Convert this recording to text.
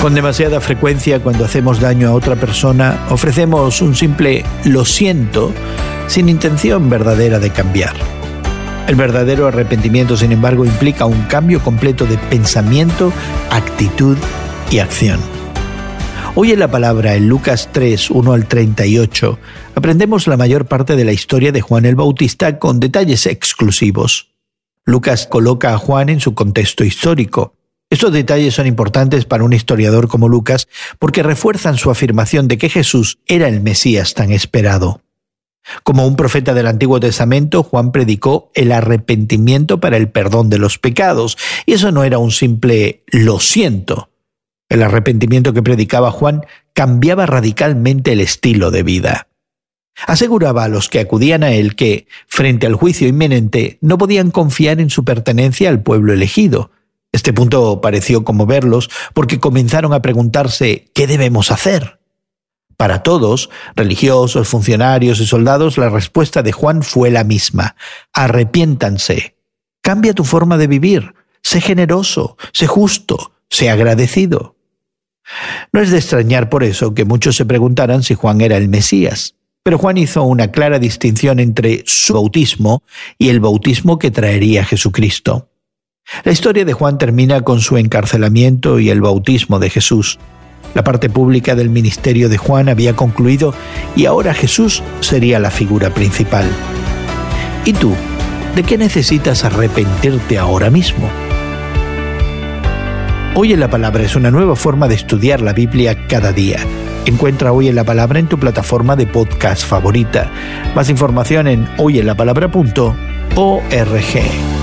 Con demasiada frecuencia cuando hacemos daño a otra persona ofrecemos un simple lo siento sin intención verdadera de cambiar. El verdadero arrepentimiento, sin embargo, implica un cambio completo de pensamiento, actitud y acción. Hoy en la palabra, en Lucas 3, 1 al 38, aprendemos la mayor parte de la historia de Juan el Bautista con detalles exclusivos. Lucas coloca a Juan en su contexto histórico. Estos detalles son importantes para un historiador como Lucas porque refuerzan su afirmación de que Jesús era el Mesías tan esperado. Como un profeta del Antiguo Testamento, Juan predicó el arrepentimiento para el perdón de los pecados, y eso no era un simple lo siento. El arrepentimiento que predicaba Juan cambiaba radicalmente el estilo de vida. Aseguraba a los que acudían a él que, frente al juicio inminente, no podían confiar en su pertenencia al pueblo elegido, este punto pareció conmoverlos porque comenzaron a preguntarse ¿qué debemos hacer? Para todos, religiosos, funcionarios y soldados, la respuesta de Juan fue la misma. Arrepiéntanse. Cambia tu forma de vivir. Sé generoso, sé justo, sé agradecido. No es de extrañar por eso que muchos se preguntaran si Juan era el Mesías. Pero Juan hizo una clara distinción entre su bautismo y el bautismo que traería Jesucristo. La historia de Juan termina con su encarcelamiento y el bautismo de Jesús. La parte pública del ministerio de Juan había concluido y ahora Jesús sería la figura principal. ¿Y tú? ¿De qué necesitas arrepentirte ahora mismo? Hoy en la Palabra es una nueva forma de estudiar la Biblia cada día. Encuentra Hoy en la Palabra en tu plataforma de podcast favorita. Más información en hoyenlapalabra.org.